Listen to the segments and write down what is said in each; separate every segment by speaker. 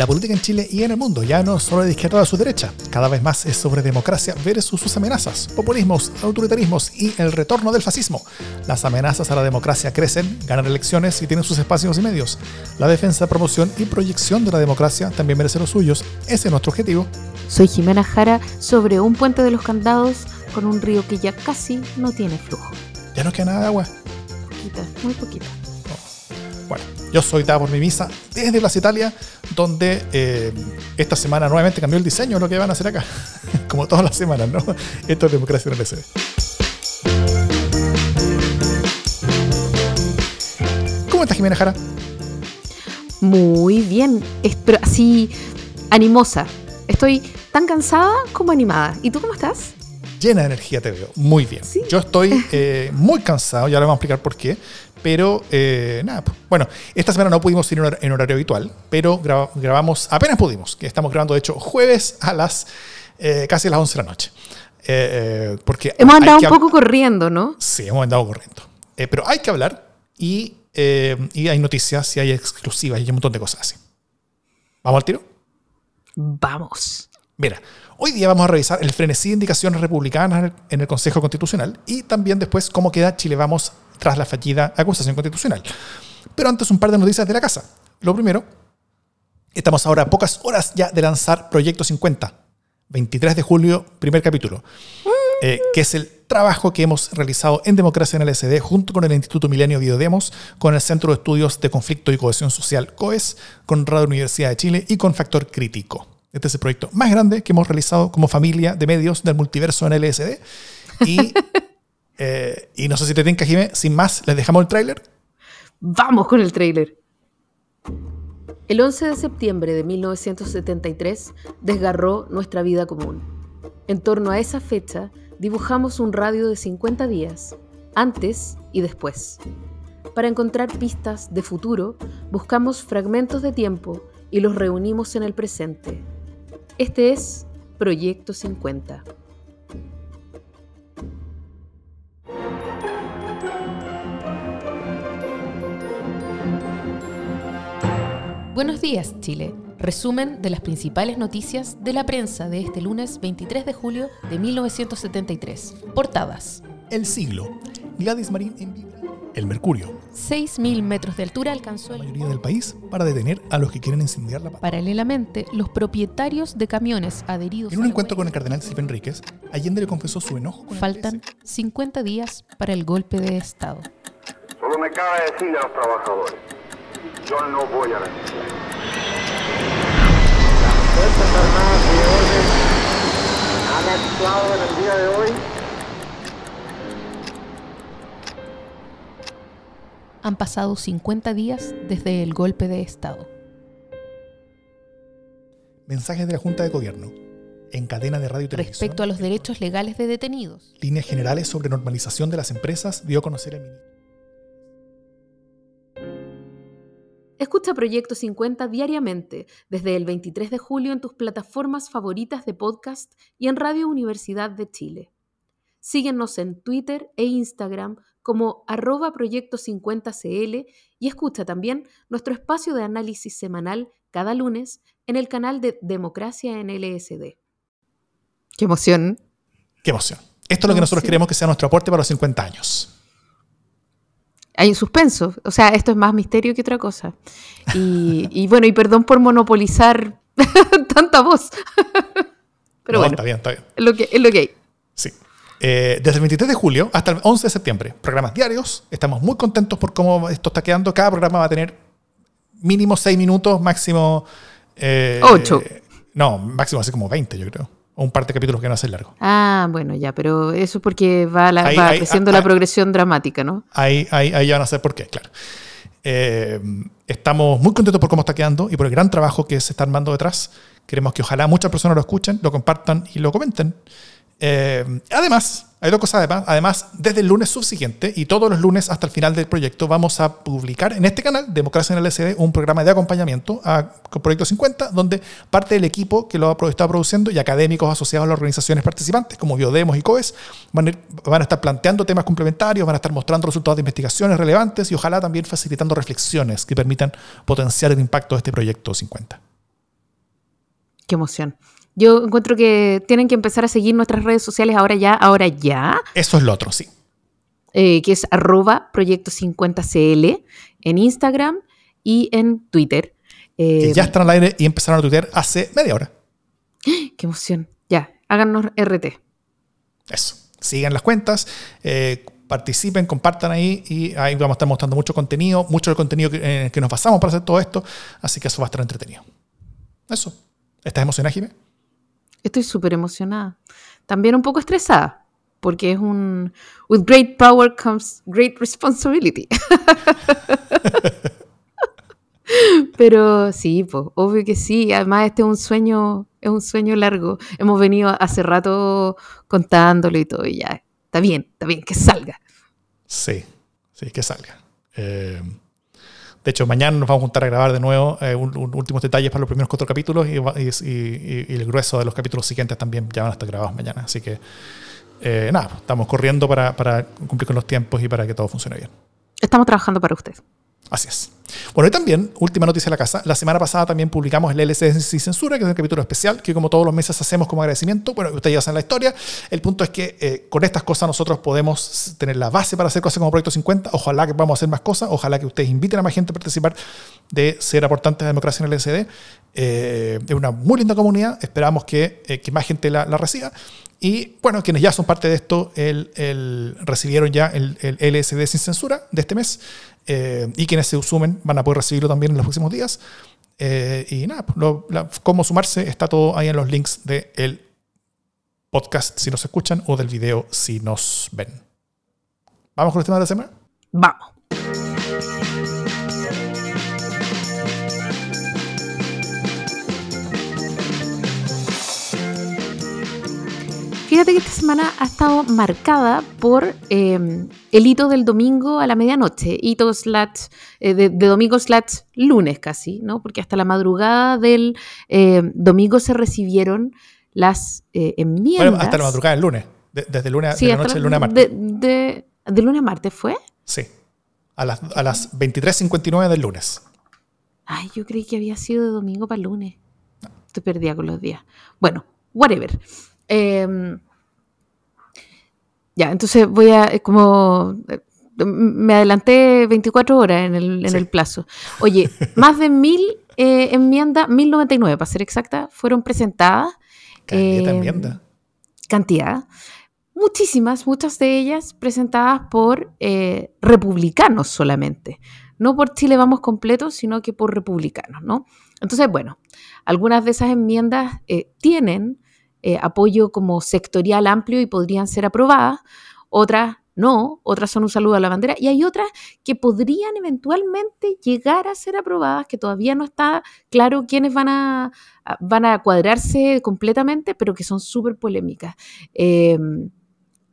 Speaker 1: La política en Chile y en el mundo ya no es solo de izquierda o de su derecha, cada vez más es sobre democracia versus sus amenazas, populismos, autoritarismos y el retorno del fascismo. Las amenazas a la democracia crecen, ganan elecciones y tienen sus espacios y medios. La defensa, promoción y proyección de la democracia también merece los suyos. Ese es nuestro objetivo.
Speaker 2: Soy Jimena Jara sobre un puente de los candados con un río que ya casi no tiene flujo.
Speaker 1: Ya no queda nada de agua.
Speaker 2: Poquita, muy poquita.
Speaker 1: Bueno, yo soy Davor Mimisa desde Plaza Italia, donde eh, esta semana nuevamente cambió el diseño de lo que van a hacer acá. Como todas las semanas, ¿no? Esto es democracia en el SD. ¿Cómo estás, Jimena Jara?
Speaker 2: Muy bien, es- pero así animosa. Estoy tan cansada como animada. ¿Y tú cómo estás?
Speaker 1: Llena de energía te veo. Muy bien.
Speaker 2: Sí.
Speaker 1: Yo estoy eh, muy cansado, ya le vamos a explicar por qué. Pero eh, nada, pues, bueno, esta semana no pudimos ir en hor- en horario habitual, pero graba- grabamos, apenas pudimos, que estamos grabando de hecho jueves a las eh, casi las 11 de la noche. Eh, eh, porque
Speaker 2: Hemos andado un poco corriendo, ¿no?
Speaker 1: Sí, hemos andado corriendo. Pero hay que hablar y, y hay noticias y hay exclusivas y hay un montón de cosas así. ¿Vamos al tiro?
Speaker 2: Vamos.
Speaker 1: Mira, hoy día vamos a revisar el frenesí de indicaciones republicanas en el- en el Consejo Constitucional y también después cómo queda Chile Vamos tras la fallida acusación constitucional. Pero antes un par de noticias de la casa. Lo primero, estamos ahora a pocas horas ya de lanzar Proyecto 50, 23 de julio, primer capítulo, eh, que es el trabajo que hemos realizado en Democracia en el SD junto con el Instituto Milenio Biodemos, con el Centro de Estudios de Conflicto y Cohesión Social, COES, con Radio Universidad de Chile y con Factor Crítico. Este es el proyecto más grande que hemos realizado como familia de medios del multiverso en LSD. Y, eh, y no sé si te tinca, Jimé, sin más, les dejamos el tráiler.
Speaker 2: Vamos con el tráiler. El 11 de septiembre de 1973 desgarró nuestra vida común. En torno a esa fecha dibujamos un radio de 50 días, antes y después. Para encontrar pistas de futuro, buscamos fragmentos de tiempo y los reunimos en el presente. Este es Proyecto 50.
Speaker 3: Buenos días, Chile. Resumen de las principales noticias de la prensa de este lunes 23 de julio de 1973. Portadas.
Speaker 1: El siglo. Gladys Marín en vibra. El Mercurio.
Speaker 3: 6.000 metros de altura alcanzó
Speaker 1: La
Speaker 3: el...
Speaker 1: mayoría del país para detener a los que quieren incendiar la paz.
Speaker 3: Paralelamente, los propietarios de camiones adheridos
Speaker 1: En
Speaker 3: a
Speaker 1: un encuentro con el cardenal Silvio Enríquez, Allende le confesó su enojo con el
Speaker 3: faltan 50 días para el golpe de Estado.
Speaker 4: Solo me cabe decirle a los trabajadores, yo no voy a renunciar. Las Fuerzas Armadas y de Orden han actuado en el día de hoy
Speaker 3: Han pasado 50 días desde el golpe de Estado.
Speaker 1: Mensajes de la Junta de Gobierno. En cadena de radio y televisión.
Speaker 3: Respecto a los derechos legales de detenidos,
Speaker 1: Líneas generales sobre normalización de las empresas dio a conocer el ministro.
Speaker 2: Escucha Proyecto 50 diariamente desde el 23 de julio en tus plataformas favoritas de podcast y en Radio Universidad de Chile. Síguenos en Twitter e Instagram como arroba Proyecto 50CL y escucha también nuestro espacio de análisis semanal cada lunes en el canal de Democracia en LSD. ¡Qué emoción!
Speaker 1: ¡Qué emoción! Esto es lo que nosotros queremos que sea nuestro aporte para los 50 años.
Speaker 2: Hay un suspenso, o sea, esto es más misterio que otra cosa. Y, y bueno, y perdón por monopolizar tanta voz. Pero
Speaker 1: No,
Speaker 2: bueno,
Speaker 1: está bien, está bien.
Speaker 2: es lo que, es lo que hay.
Speaker 1: Sí. Eh, desde el 23 de julio hasta el 11 de septiembre, programas diarios. Estamos muy contentos por cómo esto está quedando. Cada programa va a tener mínimo 6 minutos, máximo... eh,
Speaker 2: Ocho.
Speaker 1: No, máximo así como 20, yo creo. O un par de capítulos que no hacen largo.
Speaker 2: Ah, bueno, ya, pero eso es porque va, la,
Speaker 1: Ahí-
Speaker 2: va
Speaker 1: ahí-
Speaker 2: creciendo
Speaker 1: ah,
Speaker 2: la
Speaker 1: ah.
Speaker 2: progresión dramática, ¿no?
Speaker 1: Ahí, ahí, ahí ya van a saber por qué, claro. Eh, estamos muy contentos por cómo está quedando y por el gran trabajo que se está armando detrás. Queremos que ojalá muchas personas lo escuchen, lo compartan y lo comenten. Eh, además, hay dos cosas además. Además, desde el lunes subsiguiente y todos los lunes hasta el final del proyecto vamos a publicar en este canal, Democracia en el SD, un programa de acompañamiento a Proyecto 50, donde parte del equipo que lo está produciendo y académicos asociados a las organizaciones participantes, como Biodemos y COES, van a, ir- van a estar planteando temas complementarios, van a estar mostrando resultados de investigaciones relevantes y ojalá también facilitando reflexiones que permitan potenciar el impacto de este Proyecto 50.
Speaker 2: Qué emoción. Yo encuentro que tienen que empezar a seguir nuestras redes sociales ahora ya, ahora ya,
Speaker 1: Eso es lo otro, sí.
Speaker 2: eh, que es arroba proyecto 50cl en Instagram y en Twitter.
Speaker 1: Que
Speaker 2: Eh,
Speaker 1: ya están al aire y empezaron a tuitear hace media hora.
Speaker 2: Qué emoción. Ya, háganos RT.
Speaker 1: Eso. Sigan las cuentas, eh, participen, compartan ahí y ahí vamos a estar mostrando mucho contenido, mucho del contenido que, en el que nos basamos para hacer todo esto. Así que eso va a estar entretenido. Eso. ¿Estás emocionada, Jimé?
Speaker 2: Estoy súper emocionada. También un poco estresada, porque es un... With great power comes great responsibility. Pero sí, pues, obvio que sí. Además, este es un sueño, es un sueño largo. Hemos venido hace rato contándolo y todo, y ya. Está bien, está bien, que salga.
Speaker 1: Sí, sí, que salga. Eh, de hecho, mañana nos vamos a juntar a grabar de nuevo eh, últimos detalles para los primeros cuatro capítulos y el grueso de los capítulos siguientes también ya van a estar grabados mañana. Así que, eh, nada, estamos corriendo para, para cumplir con los tiempos y para que todo funcione bien.
Speaker 2: Estamos trabajando para usted.
Speaker 1: Así es. Bueno, y también, última noticia de la casa. La semana pasada también publicamos el LSD sin censura, que es un capítulo especial que, como todos los meses, hacemos como agradecimiento. Bueno, ustedes ya saben la historia. El punto es que eh, con estas cosas nosotros podemos tener la base para hacer cosas como Proyecto 50. Ojalá que podamos hacer más cosas. Ojalá que ustedes inviten a más gente a participar de ser aportantes de democracia en el LSD. Eh, es una muy linda comunidad. Esperamos que, eh, que más gente la, la reciba. Y bueno, quienes ya son parte de esto, el, el- recibieron ya el, el LSD sin censura de este mes. eh, y quienes se sumen van a poder recibirlo también en los próximos días. Eh, y nada, pues, lo- la- cómo sumarse está todo ahí en los links del podcast si nos escuchan o del video si nos ven. ¿Vamos con los temas de la semana?
Speaker 2: Vamos. Fíjate que esta semana ha estado marcada por eh, el hito del domingo a la medianoche, hito slash, eh, de, de domingo slash lunes casi, ¿no? Porque hasta la madrugada del eh, domingo se recibieron las eh, enmiendas.
Speaker 1: Bueno, hasta la madrugada del lunes. De- desde el lunes,
Speaker 2: Sí,
Speaker 1: de la noche del lunes a martes.
Speaker 2: De, lunes a martes fue.
Speaker 1: Sí. A las, a las 23.59 del lunes.
Speaker 2: Ay, yo creí que había sido de domingo para lunes. Estoy perdida con los días. Bueno, whatever. Em, ya, entonces voy a, eh, como, eh, me adelanté 24 horas en el, en
Speaker 1: Sí.
Speaker 2: el plazo. Oye, más de mil eh, enmiendas, 1099 para ser exacta, fueron presentadas.
Speaker 1: Caleta
Speaker 2: Em,
Speaker 1: enmienda.
Speaker 2: cantidad, muchísimas, muchas de ellas presentadas por eh, republicanos solamente, no por Chile Vamos completo, sino que por republicanos, ¿no? Entonces, bueno, algunas de esas enmiendas eh, tienen eh, apoyo como sectorial amplio y podrían ser aprobadas, otras no, otras son un saludo a la bandera, y hay otras que podrían eventualmente llegar a ser aprobadas, que todavía no está claro quiénes van a, van a cuadrarse completamente, pero que son súper polémicas. Eh,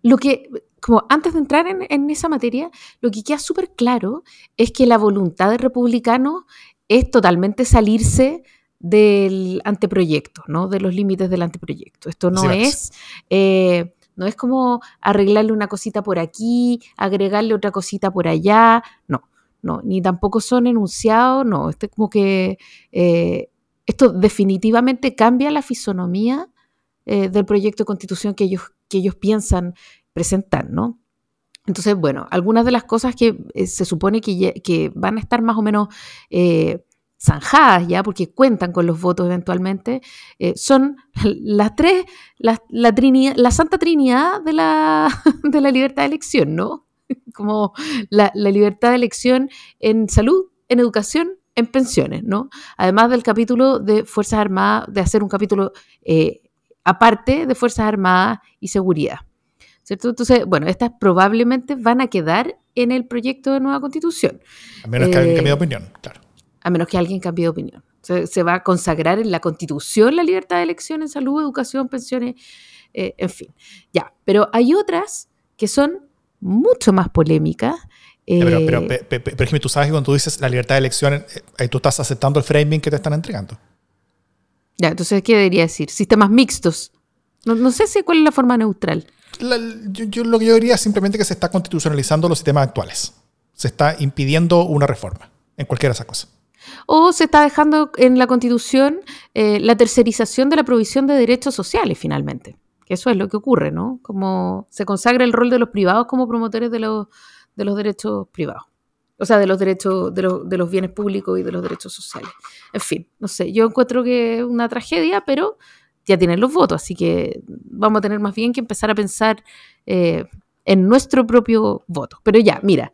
Speaker 2: lo que, como antes de entrar en, en esa materia, lo que queda súper claro es que la voluntad de republicanos es totalmente salirse del anteproyecto, ¿no? De los límites del anteproyecto. Esto no
Speaker 1: es.
Speaker 2: eh, no es como arreglarle una cosita por aquí, agregarle otra cosita por allá, no, no, ni tampoco son enunciados, no, este como que eh, esto definitivamente cambia la fisonomía eh, del proyecto de constitución que ellos, que ellos piensan presentar, ¿no? Entonces, bueno, algunas de las cosas que eh, se supone que, van a estar más o menos eh, zanjadas ya, porque cuentan con los votos eventualmente, eh, son las tres, la, la, trinidad, la santa trinidad de la, de la libertad de elección, ¿no? Como la, la libertad de elección en salud, en educación, en pensiones, ¿no? Además del capítulo de Fuerzas Armadas, de hacer un capítulo eh, aparte de Fuerzas Armadas y seguridad. ¿Cierto? Entonces, bueno, estas probablemente van a quedar en el proyecto de nueva constitución,
Speaker 1: A menos que alguien
Speaker 2: eh,
Speaker 1: cambie de opinión, claro.
Speaker 2: A menos que alguien cambie de opinión. Se, se va a consagrar en la constitución la libertad de elección en salud, educación, pensiones, eh, en fin. Ya, pero hay otras que son mucho más polémicas.
Speaker 1: Ya, Pero,
Speaker 2: eh,
Speaker 1: pero, pe- pe- pe- pero Jimmy, tú sabes que cuando tú dices la libertad de elección, eh, tú estás aceptando el framing que te están entregando.
Speaker 2: ya, entonces, ¿qué debería decir? Sistemas mixtos. No, no sé si cuál es la forma neutral.
Speaker 1: La- yo, yo lo que yo diría es simplemente que se está constitucionalizando los sistemas actuales. Se está impidiendo una reforma en cualquiera de esas cosas.
Speaker 2: O se está dejando en la Constitución eh, la tercerización de la provisión de derechos sociales finalmente. Que eso es lo que ocurre, ¿no? Como se consagra el rol de los privados como promotores de los, de los derechos privados. O sea, de los derechos, de los, de los bienes públicos y de los derechos sociales. En fin, no sé, yo encuentro que es una tragedia, pero ya tienen los votos, así que vamos a tener más bien que empezar a pensar eh, en nuestro propio voto. Pero ya, mira,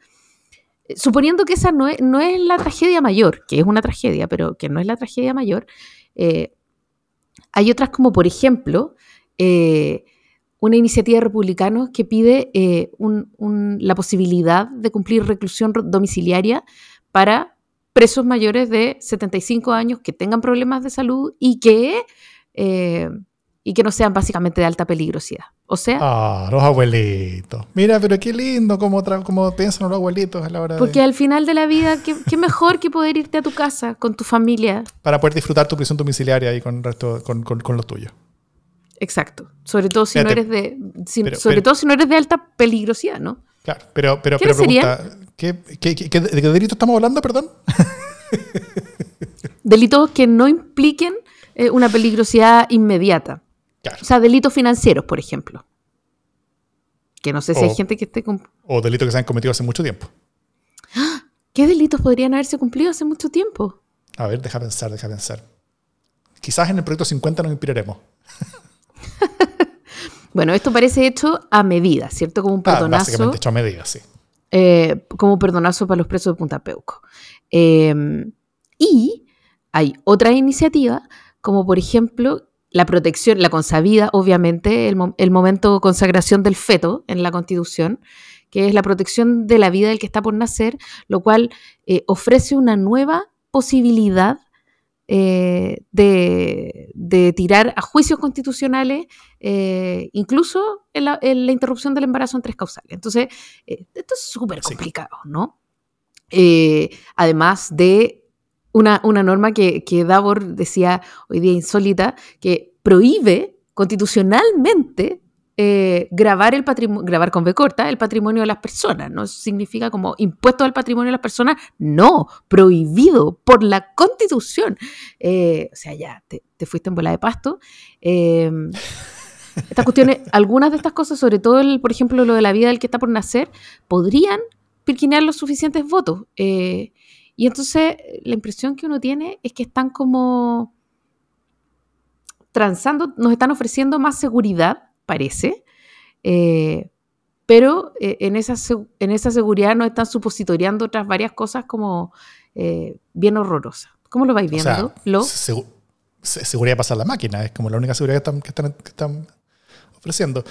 Speaker 2: suponiendo que esa no es, la tragedia mayor, que es una tragedia, pero que no es la tragedia mayor, eh, hay otras como, por ejemplo, eh, una iniciativa de republicanos que pide eh, la posibilidad de cumplir reclusión domiciliaria para presos mayores de 75 años que tengan problemas de salud y que y que no sean básicamente de alta peligrosidad. O sea...
Speaker 1: Ah, los abuelitos. Mira, pero qué lindo cómo, cómo piensan los abuelitos a la hora
Speaker 2: Porque al final de la vida, ¿qué, mejor que poder irte a tu casa con tu familia.
Speaker 1: Para poder disfrutar tu prisión domiciliaria y con, resto, con, con, los tuyos.
Speaker 2: Exacto. Sobre todo si no eres de... sobre todo si no eres de alta peligrosidad, ¿no?
Speaker 1: Claro, pero, pero, pero pregunta, ¿qué, qué, qué, ¿de qué delito estamos hablando, perdón?
Speaker 2: Delitos que no impliquen eh, una peligrosidad inmediata. O sea, delitos financieros, por ejemplo. Que no sé si hay gente que esté... Con...
Speaker 1: O delitos que se han cometido hace mucho tiempo.
Speaker 2: ¿Qué delitos podrían haberse cumplido hace mucho tiempo?
Speaker 1: A ver, deja pensar, deja pensar. Quizás en el proyecto 50 nos inspiraremos.
Speaker 2: bueno, esto parece hecho a medida, ¿cierto? Como un ah, perdonazo. Ah,
Speaker 1: básicamente hecho a medida, sí.
Speaker 2: Eh, como un perdonazo para los presos de Punta Peuco. Em, y hay otra iniciativa, como por ejemplo la protección, la consabida, obviamente, el, momento de consagración del feto en la Constitución, que es la protección de la vida del que está por nacer, lo cual eh, ofrece una nueva posibilidad eh, de, tirar a juicios constitucionales, eh, incluso en la, interrupción del embarazo en tres causales. Entonces, esto es súper complicado, ¿no? además de una, norma que, que Davor decía hoy día insólita, que prohíbe constitucionalmente eh, grabar, el grabar con B corta el patrimonio de las personas. No significa como impuesto al patrimonio de las personas, no, prohibido por la constitución. Eh, o sea, ya te, fuiste en bola de pasto. Em, estas cuestiones, algunas de estas cosas, sobre todo, el, por ejemplo, lo de la vida del que está por nacer, podrían pirquinear los suficientes votos. Eh, y entonces la impresión que uno tiene es que están como transando, nos están ofreciendo más seguridad, parece, eh, pero eh, en, esa, en esa seguridad nos están supositoriando otras varias cosas como eh, bien horrorosas. ¿Cómo lo vais viendo?
Speaker 1: ¿Lo? seguridad pasar la máquina, es como la única seguridad que están, que están ofreciendo.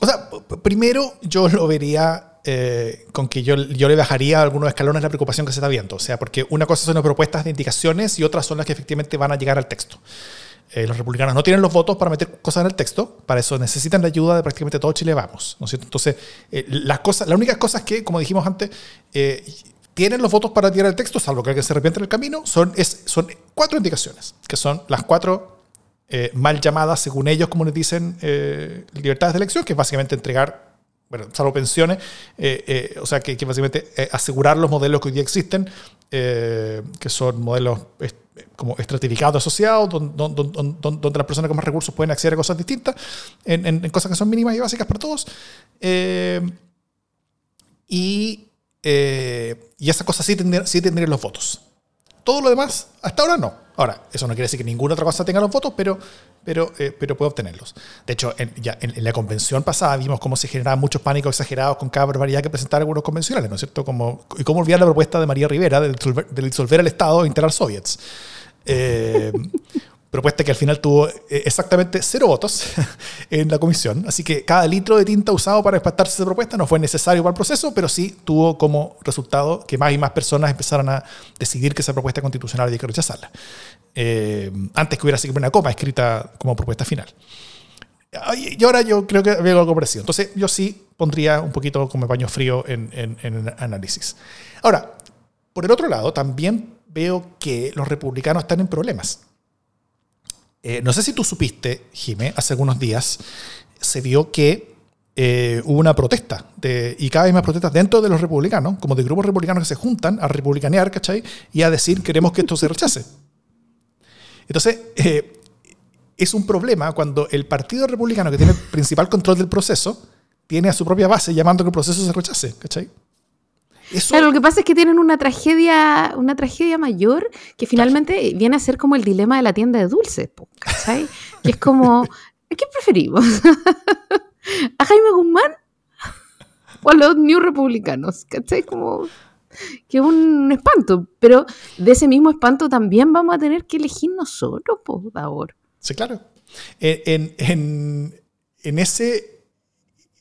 Speaker 1: O sea, primero yo lo vería eh, con que yo, yo le bajaría algunos escalones la preocupación que se está viendo. O sea, porque una cosa son las propuestas de indicaciones y otras son las que efectivamente van a llegar al texto. Eh, los republicanos no tienen los votos para meter cosas en el texto, para eso necesitan la ayuda de prácticamente todo Chile Vamos. ¿no es cierto? Entonces, eh, las, cosas, las únicas cosas que, como dijimos antes, tienen los votos para tirar el texto, salvo que alguien se arrepiente en el camino, son, es, son cuatro indicaciones, que son las cuatro mal llamadas, según ellos, como les dicen, libertades de elección, que es básicamente entregar bueno, salvo pensiones, eh, eh, o sea, que, básicamente eh, asegurar los modelos que hoy día existen, que son modelos como estratificados asociados, donde, las personas con más recursos pueden acceder a cosas distintas, en, cosas que son mínimas y básicas para todos. y, y esas cosas sí tendrían, sí tendrían los votos. Todo lo demás, hasta ahora no. Ahora, eso no quiere decir que ninguna otra cosa tenga los votos, pero, pero, eh, pero puede obtenerlos. De hecho, en, ya en, la convención pasada vimos cómo se generaban muchos pánicos exagerados con cada barbaridad que presentaban algunos convencionales, ¿no es cierto? Como, y cómo olvidar la propuesta de María Rivera de disolver, el Estado e integrar soviets. Eh, propuesta que al final tuvo eh, exactamente cero votos en la comisión. Así que cada litro de tinta usado para espastarse esa propuesta no fue necesario para el proceso, pero sí tuvo como resultado que más y más personas empezaran a decidir que esa propuesta constitucional había que rechazarla. Eh, antes que hubiera sido una coma escrita como propuesta final. Y ahora yo creo que había algo parecido. Entonces yo sí pondría un poquito como paño frío en, en, en análisis. Ahora, por el otro lado, también veo que los republicanos están en problemas eh, no sé si tú supiste, Jimé, hace algunos días se vio que eh, hubo una protesta, y cada vez más protestas dentro de los republicanos, como de grupos republicanos que se juntan a republicanear, ¿cachai? Y a decir, queremos que esto se rechace. Entonces, eh, es un problema cuando el Partido Republicano, que tiene el principal control del proceso, tiene a su propia base llamando que el proceso se rechace, ¿cachai? Eso,
Speaker 2: Claro, lo que pasa es que tienen una tragedia, una tragedia mayor que finalmente viene a ser como el dilema de la tienda de dulces, ¿cachai? Que es como, ¿a qué preferimos? ¿A Jaime Guzmán o a los New Republicanos? ¿Cachai? Como que es un espanto, pero de ese mismo espanto también vamos a tener que elegir nosotros, po, ahora.
Speaker 1: Sí, claro. En, en- en- en ese,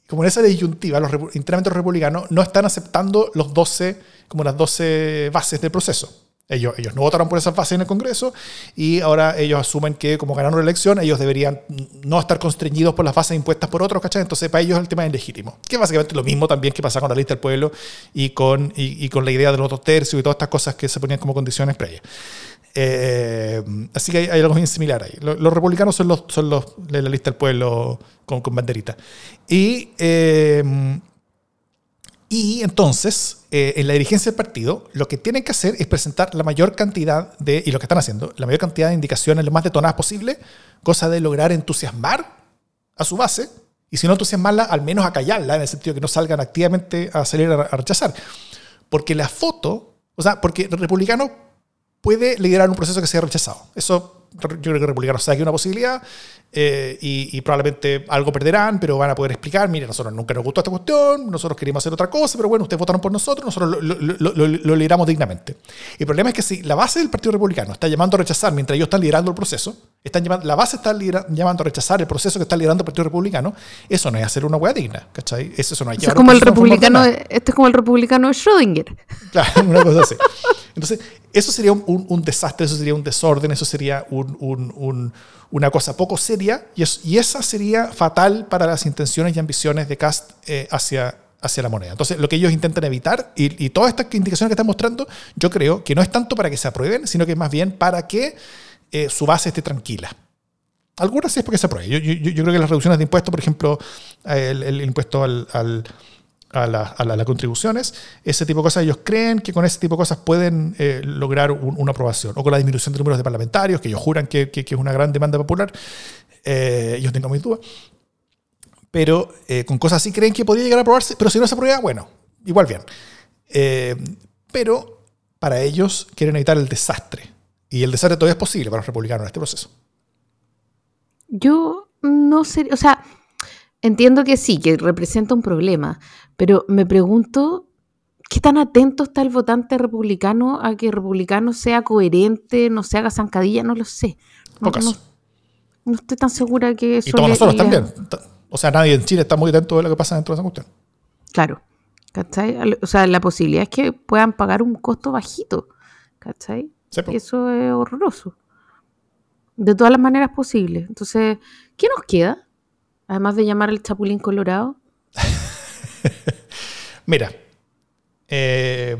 Speaker 1: como en esa disyuntiva, los internamente los republicanos no están aceptando los 12, como las 12 bases del proceso. Ellos, ellos no votaron por esas bases en el Congreso y ahora ellos asumen que como ganaron la elección, ellos deberían no estar constreñidos por las bases impuestas por otros, ¿cachai? Entonces para ellos el tema es legítimo. Que es básicamente lo mismo también que pasa con la lista del pueblo y con, y con la idea de los dos tercios y todas estas cosas que se ponían como condiciones previas. Eh, así que hay, algo bien similar ahí. Los, republicanos son los, son los de la lista del pueblo con, con banderita. Y, eh, y entonces, eh, en la dirigencia del partido, lo que tienen que hacer es presentar la mayor cantidad de, y lo que están haciendo, la mayor cantidad de indicaciones lo más detonadas posible, cosa de lograr entusiasmar a su base, y si no entusiasmarla, al menos acallarla, en el sentido de que no salgan activamente a salir a, rechazar. Porque la foto, o sea, porque el republicano puede liderar un proceso que sea rechazado. Eso yo creo que el republicano sabe que es una posibilidad eh, y, y probablemente algo perderán, pero van a poder explicar, mire, nosotros nunca nos gustó esta cuestión, nosotros queríamos hacer otra cosa, pero bueno, ustedes votaron por nosotros, nosotros lo, lo- lo- lo- lo lideramos dignamente. El problema es que si la base del Partido Republicano está llamando a rechazar mientras ellos están liderando el proceso, están llamando, la base está lidera- llamando a rechazar el proceso que está liderando el Partido Republicano, eso no es hacer una hueá digna, ¿cachai? Eso, eso no es llevar
Speaker 2: como el republicano, este es como el republicano de Schrödinger.
Speaker 1: Claro, una cosa así. Entonces, eso sería un, un- desastre, eso sería un desorden, eso sería un- un- un- una cosa poco seria y, es- y esa sería fatal para las intenciones y ambiciones de Cast eh, hacia, hacia la moneda. Entonces, lo que ellos intentan evitar y, todas estas indicaciones que están mostrando, yo creo que no es tanto para que se aprueben, sino que es más bien para que eh, su base esté tranquila. Algunas sí es porque se apruebe. Yo, yo- yo- creo que las reducciones de impuestos, por ejemplo, el, impuesto al, a, la- las contribuciones, ese tipo de cosas, ellos creen que con ese tipo de cosas pueden eh, lograr un- una aprobación. O con la disminución de números de parlamentarios, que ellos juran que, que- es una gran demanda popular. Eh, yo tengo mis dudas. Pero eh, con cosas así creen que podría llegar a aprobarse, pero si no se aprueba, bueno, igual bien. Pero para ellos quieren evitar el desastre. Y el desastre todavía es posible para los republicanos en este proceso.
Speaker 2: Yo no sé, o sea, entiendo que sí, que representa un problema, pero me pregunto qué tan atento está el votante republicano a que el republicano sea coherente, no se haga zancadilla, no lo sé. No, no- no estoy tan segura que eso
Speaker 1: Y todos
Speaker 2: le-
Speaker 1: nosotros
Speaker 2: le-
Speaker 1: también. O sea, nadie en Chile está muy atento de lo que pasa dentro de esa cuestión.
Speaker 2: Claro. ¿Cachai? O sea, la posibilidad es que puedan pagar un costo bajito. ¿Cachai?
Speaker 1: Sí.
Speaker 2: Eso es horroroso. De todas las maneras posibles. Entonces, ¿qué nos queda? Además de llamar al Chapulín Colorado.
Speaker 1: Mira, eh,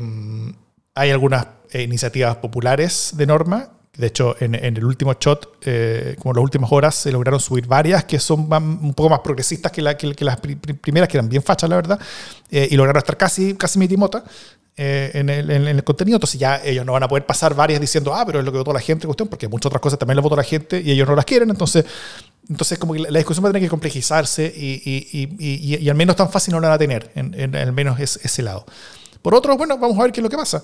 Speaker 1: hay algunas eh, iniciativas populares de norma. De hecho, en, el último shot, eh, como en las últimas horas, se lograron subir varias que son un poco más progresistas que, la- que- las pri- pri- primeras, que eran bien fachas, la verdad, eh, y lograron estar casi, casi mitimota en, el, en el contenido. Entonces ya ellos no van a poder pasar varias diciendo, ah, pero es lo que votó la gente, cuestión, porque muchas otras cosas también las votó la gente y ellos no las quieren. Entonces, entonces como que la, discusión va a tener que complejizarse y, y- y- y- al menos tan fácil no la van a tener, en, en- al menos es- ese lado. Por otro, bueno, vamos a ver qué es lo que pasa.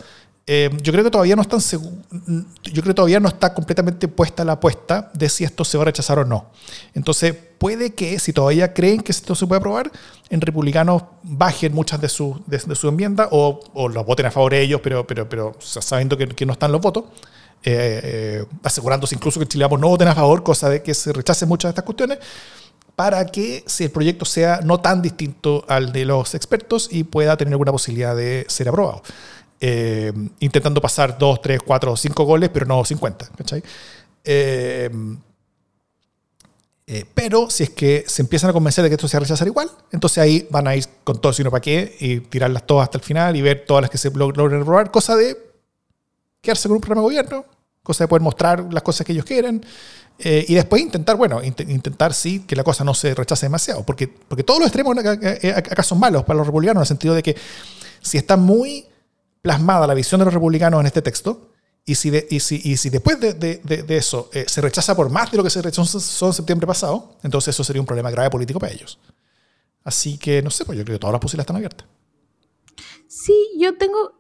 Speaker 1: Eh, yo creo que todavía no están yo creo que todavía no está completamente puesta la apuesta de si esto se va a rechazar o no. Entonces, puede que si todavía creen que esto se puede aprobar, en republicanos bajen muchas de sus de, de su enmienda o, o los voten a favor de ellos, pero, pero, pero o sea, sabiendo que, que no están los votos. Eh, eh, asegurándose incluso que Chile Vamos no voten a favor, cosa de que se rechacen muchas de estas cuestiones, para que el proyecto sea no tan distinto al de los expertos y pueda tener alguna posibilidad de ser aprobado. Eh, intentando pasar 2, 3, 4, 5 goles, pero no 50. ¿cachai? Eh, eh, pero si es que se empiezan a convencer de que esto se va a rechazar igual, entonces ahí van a ir con todo sino para qué y tirarlas todas hasta el final y ver todas las que se log- logren aprobar, cosa de quedarse con un programa de gobierno, cosa de poder mostrar las cosas que ellos quieren. eh, y después intentar, bueno, int- intentar sí que la cosa no se rechace demasiado, porque, porque todos los extremos acá, acá- son malos para los republicanos, en el sentido de que si está muy plasmada la visión de los republicanos en este texto, y si, de- y si, y si después de, de- de- de eso eh, se rechaza por más de lo que se rechazó en septiembre pasado, entonces eso sería un problema grave político para ellos. Así que, no sé, pues yo creo que todas las posibilidades están abiertas.
Speaker 2: Sí, yo tengo...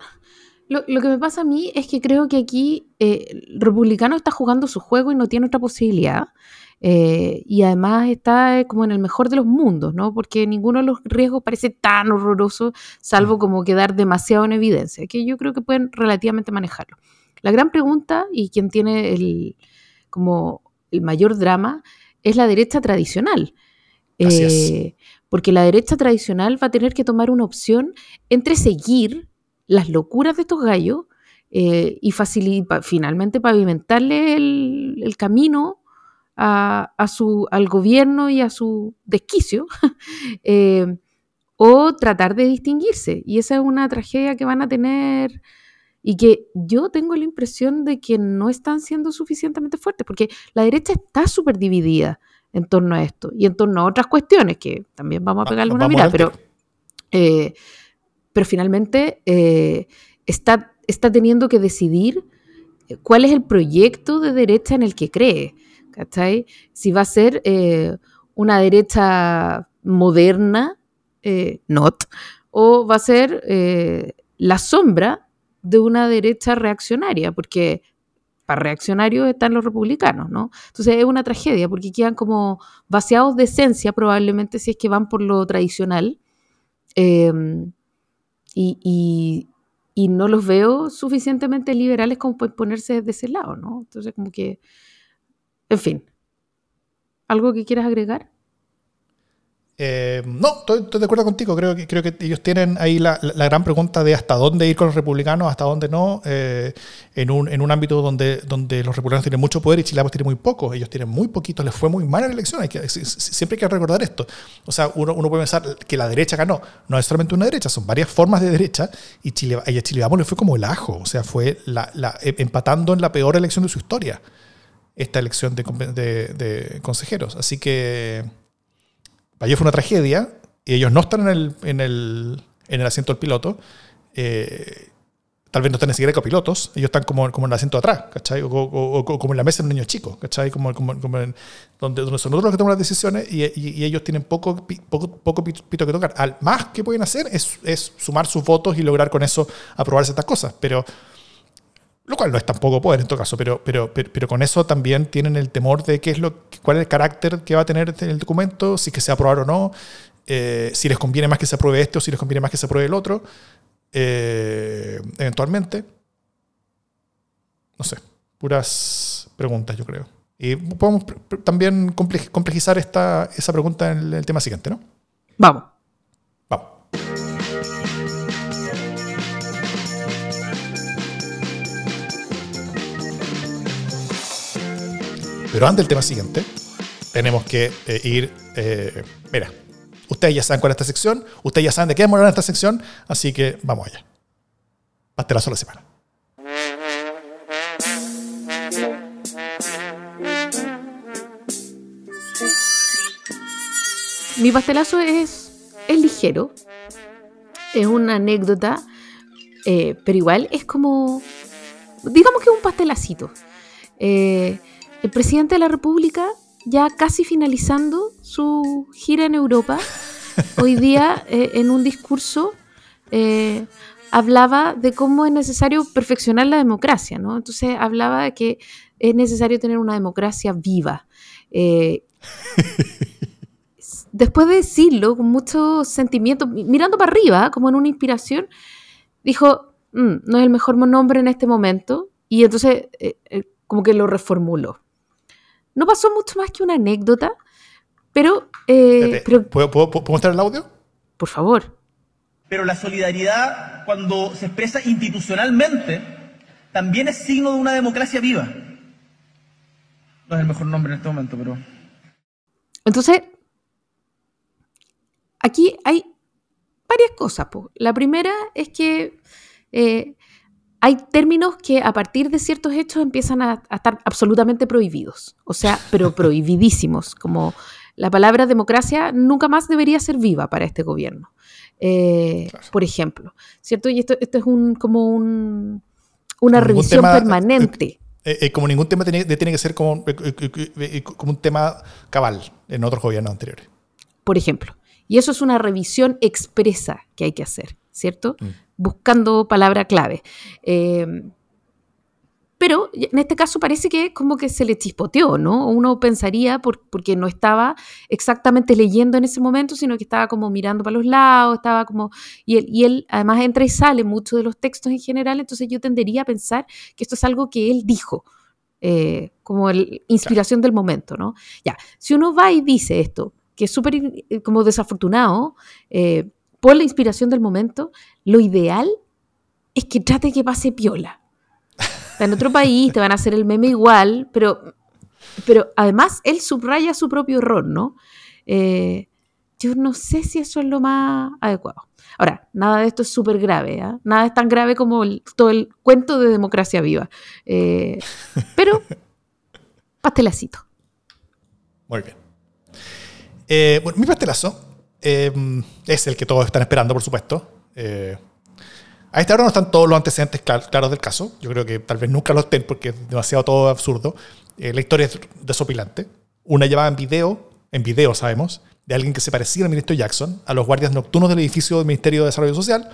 Speaker 2: Lo, lo que me pasa a mí es que creo que aquí eh, el republicano está jugando su juego y no tiene otra posibilidad. Eh, y además está eh, como en el mejor de los mundos, ¿no? Porque ninguno de los riesgos parece tan horroroso, salvo como quedar demasiado en evidencia, que yo creo que pueden relativamente manejarlo. La gran pregunta, y quien tiene el, como el mayor drama, es la derecha tradicional.
Speaker 1: Así es.
Speaker 2: Porque la derecha tradicional va a tener que tomar una opción entre seguir las locuras de estos gallos eh, y facili- pa- finalmente pavimentarle el, el camino a, a su, al gobierno y a su desquicio, eh, o tratar de distinguirse. Y esa es una tragedia que van a tener y que yo tengo la impresión de que no están siendo suficientemente fuertes, porque la derecha está súper dividida en torno a esto y en torno a otras cuestiones que también vamos a pegarle una mirada, pero, eh, pero finalmente eh, está, está teniendo que decidir eh, cuál es el proyecto de derecha en el que cree, ¿cachai? Si va a ser eh, una derecha moderna, eh, not, o va a ser eh, la sombra de una derecha reaccionaria, porque para reaccionarios están los republicanos, ¿no? Entonces es una tragedia, porque quedan como vaciados de esencia probablemente si es que van por lo tradicional. Eh, y, y- no los veo suficientemente liberales como para ponerse de ese lado, ¿no? Entonces como que, en fin. ¿Algo que quieras agregar?
Speaker 1: Eh, no, estoy, estoy de acuerdo contigo. Creo que, creo que ellos tienen ahí la, la- gran pregunta de hasta dónde ir con los republicanos, hasta dónde no, eh, en, un, en un ámbito donde, donde los republicanos tienen mucho poder y Chile Vamos tiene muy poco. Ellos tienen muy poquito, les fue muy mal en la elección. Hay que, si- si- siempre hay que recordar esto. O sea, uno, uno puede pensar que la derecha ganó. No es solamente una derecha, son varias formas de derecha y, Chile, y a Chile le fue como el ajo. O sea, fue la, em- empatando en la peor elección de su historia esta elección de, de- de consejeros. Así que para ellos fue una tragedia y ellos no están en el, en el, en el asiento del piloto. eh, tal vez no están ni siquiera copilotos, ellos están como, como en el asiento de atrás, ¿cachai? O, o- o- como en la mesa de un niño chico, ¿cachai? Como, como, como en- donde, donde son nosotros los que tomamos las decisiones y, y- y ellos tienen poco, poco, poco pito que tocar. Al más que pueden hacer es, es sumar sus votos y lograr con eso aprobar ciertas cosas, pero lo cual no es tampoco poder en todo caso, pero, pero, pero, pero con eso también tienen el temor de qué es lo, cuál es el carácter que va a tener este- el documento, si es que se va a aprobar o no, eh, si les conviene más que se apruebe este o si les conviene más que se apruebe el otro, eh, eventualmente. No sé, puras preguntas yo creo. Y podemos también comple- complejizar esta, esa pregunta en el, tema siguiente, ¿no? Vamos. Pero antes del tema siguiente, tenemos que eh, ir. eh, mira, ustedes ya saben cuál es esta sección, ustedes ya saben de qué vamos a hablar en esta sección, así que vamos allá. Pastelazo de la semana.
Speaker 2: Mi pastelazo es, es ligero, es una anécdota, eh, pero igual es como, digamos que un pastelacito. Eh, el presidente de la República, ya casi finalizando su gira en Europa, hoy día eh, en un discurso eh, hablaba de cómo es necesario perfeccionar la democracia, ¿no? Entonces hablaba de que es necesario tener una democracia viva. Eh, después de decirlo con mucho sentimiento, mi- mirando para arriba, como en una inspiración, dijo, "Mm, no es el mejor nombre en este momento, y entonces eh, eh, como que lo reformuló. No pasó mucho más que una anécdota, pero, eh,
Speaker 1: Espérate,
Speaker 2: pero
Speaker 1: ¿Puedo, puedo, puedo mostrar el audio?
Speaker 2: por favor,
Speaker 5: Pero la solidaridad, cuando se expresa institucionalmente, también es signo de una democracia viva. No es el mejor nombre en este momento, pero...
Speaker 2: Entonces, aquí hay varias cosas. po. La primera es que eh, hay términos que a partir de ciertos hechos empiezan a, a estar absolutamente prohibidos, o sea, pero prohibidísimos, como la palabra democracia nunca más debería ser viva para este gobierno. Eh,
Speaker 1: Claro.
Speaker 2: Por ejemplo, ¿cierto? Y esto, esto es un, como un, una
Speaker 1: Como
Speaker 2: revisión
Speaker 1: tema-
Speaker 2: permanente.
Speaker 1: Eh, eh, como ningún tema tiene, que ser como, como un tema cabal en otros gobiernos anteriores.
Speaker 2: por ejemplo. Y eso es una revisión expresa que hay que hacer, ¿cierto?
Speaker 1: Mm.
Speaker 2: Buscando palabra clave. Eh, pero en este caso parece que como que se le chispoteó, ¿no? Uno pensaría, por- porque no estaba exactamente leyendo en ese momento, sino que estaba como mirando para los lados, estaba como... Y él, y él además entra y sale mucho de los textos en general, entonces yo tendería a pensar que esto es algo que él dijo, eh, como el, inspiración del momento, ¿no? Ya, si uno va y dice esto, que es súper eh, como desafortunado, eh, por la inspiración del momento, lo ideal es que trate que pase piola. Está en otro país, te van a hacer el meme igual, pero, pero además él subraya su propio error, ¿no? Eh, yo no sé si eso es lo más adecuado. Ahora, nada de esto es súper grave, ¿ah? nada es tan grave como todo el cuento de democracia viva. Eh, pero, pastelacito.
Speaker 1: Muy bien. Eh, bueno, mi pastelazo eh, es el que todos están esperando, por supuesto. Eh, a esta hora no están todos los antecedentes clar- claros del caso. Yo creo que tal vez nunca lo estén porque es demasiado todo absurdo. Eh, la historia es desopilante. Una llamada en video, en video sabemos, de alguien que se parecía al ministro Jackson, a los guardias nocturnos del edificio del Ministerio de Desarrollo Social.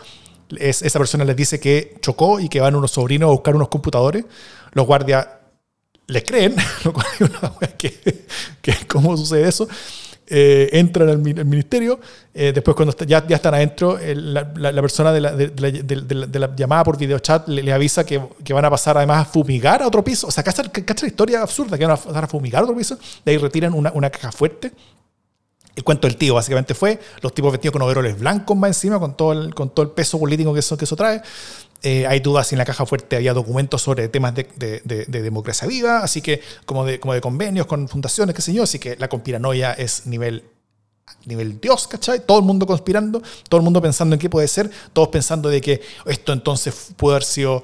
Speaker 1: Es- esa persona les dice que chocó y que van unos sobrinos a buscar unos computadores. Los guardias les creen, que cómo sucede eso. Eh, entran al mi- al ministerio, eh, después cuando ya, ya están adentro, la, la- persona de la llamada por videochat le, le avisa que, que van a pasar además a fumigar a otro piso. O sea, cacha, cacha la historia absurda, que van a pasar a fumigar a otro piso, de ahí retiran una, una caja fuerte. El cuento del tío básicamente fue los tipos vestidos con overoles blancos más encima, con todo el, con todo el peso político que eso, que eso trae. Eh, hay dudas si en la caja fuerte había documentos sobre temas de, de- de- de democracia viva, así que como de, como de convenios con fundaciones, qué sé yo, así que la conspiranoia es nivel nivel Dios, ¿cachai? Todo el mundo conspirando, todo el mundo pensando en qué puede ser, todos pensando de que esto entonces puede haber sido,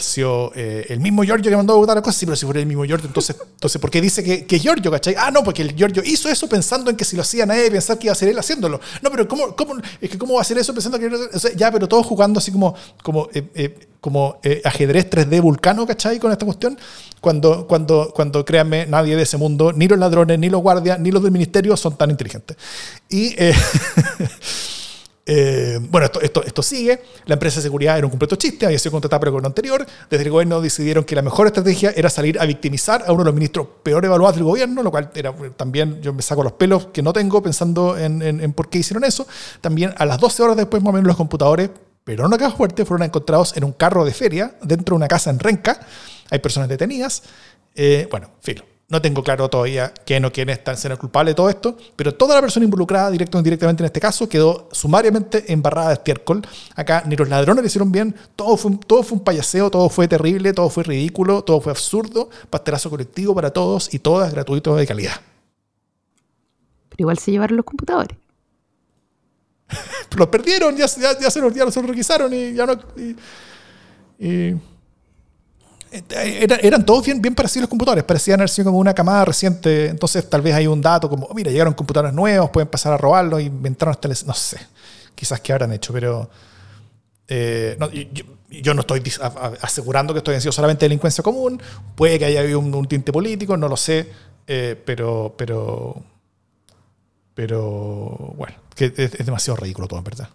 Speaker 1: sido eh, el mismo Giorgio que mandó a votar las cosas, sí, pero si fuera el mismo Giorgio, entonces, entonces ¿por qué dice que, que Giorgio, ¿cachai? Ah, no, porque el Giorgio hizo eso pensando en que si lo hacía nadie pensar que iba a ser él haciéndolo. No, pero ¿cómo, cómo, es que cómo va a hacer eso pensando que... ya, pero todos jugando así como, como, eh, eh, como eh, ajedrez 3D vulcano, ¿cachai? Con esta cuestión, cuando, cuando, cuando créanme, nadie de ese mundo, ni los ladrones, ni los guardias, ni los del ministerio son tan inteligentes. Y... eh, Eh, bueno, esto, sigue. La empresa de seguridad era un completo chiste, había sido contratada por el gobierno anterior. Desde el gobierno decidieron que la mejor estrategia era salir a victimizar a uno de los ministros peor evaluados del gobierno, lo cual era también, yo me saco los pelos que no tengo pensando en, por qué hicieron eso. También a las 12 horas después, más o menos, los computadores, pero no caja fuerte, fueron encontrados en un carro de feria dentro de una casa en Renca. Hay personas detenidas. Eh, bueno, filo. No tengo claro todavía quién o quién está siendo culpable de todo esto, pero toda la persona involucrada, directo o indirectamente en este caso, quedó sumariamente embarrada de estiércol. Acá ni los ladrones le hicieron bien, todo fue, un- todo fue un payaseo, todo fue terrible, todo fue ridículo, todo fue absurdo, pastelazo colectivo para todos y todas gratuito de calidad.
Speaker 2: Pero igual se llevaron los computadores.
Speaker 1: Los perdieron, ya, ya, ya se los, ya los requisaron y ya no. y- y- era- eran todos bien, bien parecidos los computadores, parecían haber sido como una camada reciente. Entonces, tal vez hay un dato como: oh, mira, llegaron computadores nuevos, pueden pasar a robarlos, inventaron hasta. No sé, quizás qué habrán hecho, pero. eh, no, yo, yo no estoy asegurando que esto haya sido solamente delincuencia común, puede que haya habido un, un tinte político, no lo sé, eh, pero, pero, pero bueno, que es, es demasiado ridículo todo, en verdad.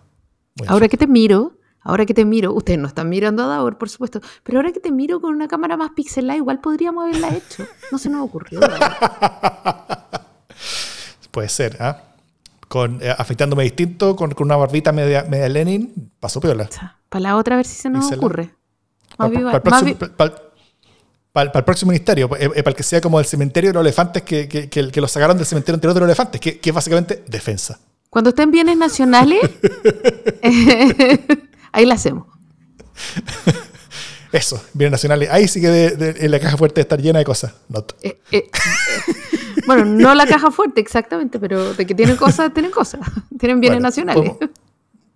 Speaker 2: Ahora que te miro, ahora que te miro, ustedes no están mirando a Davor, por supuesto, pero ahora que te miro con una cámara más pixelada, igual podríamos haberla hecho. No se nos ocurrió.
Speaker 1: Puede ser, ¿ah? Con, eh, afectándome distinto, con, con una barbita media, media Lenin, pasó piola.
Speaker 2: Para la otra, a ver si se nos ocurre.
Speaker 1: Para el próximo, ministerio, eh, eh, para el que sea como el cementerio de los elefantes, que, que, que, que lo sacaron del cementerio anterior de los elefantes, que, que es básicamente defensa.
Speaker 2: Cuando estén bienes nacionales, ahí la hacemos.
Speaker 1: Eso, bienes nacionales. Ahí sí que de, de- en la caja fuerte estar llena de cosas.
Speaker 2: Eh, eh, bueno, no la caja fuerte exactamente, pero de que tienen cosas, tienen cosas. Tienen bienes
Speaker 1: Bueno,
Speaker 2: nacionales.